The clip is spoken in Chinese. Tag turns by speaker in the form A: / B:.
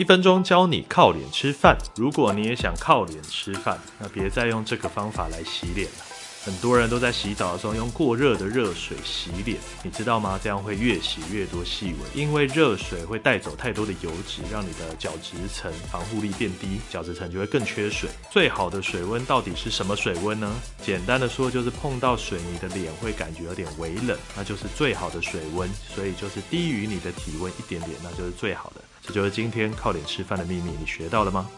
A: 一分钟教你靠脸吃饭。如果你也想靠脸吃饭，那别再用这个方法来洗脸了。很多人都在洗澡的时候用过热的热水洗脸，你知道吗？这样会越洗越多细纹，因为热水会带走太多的油脂，让你的角质层防护力变低，角质层就会更缺水。最好的水温到底是什么水温呢？简单的说，就是碰到水你的脸会感觉有点微冷，那就是最好的水温。所以就是低于你的体温一点点，那就是最好的。这就是今天靠脸吃饭的秘密，你学到了吗？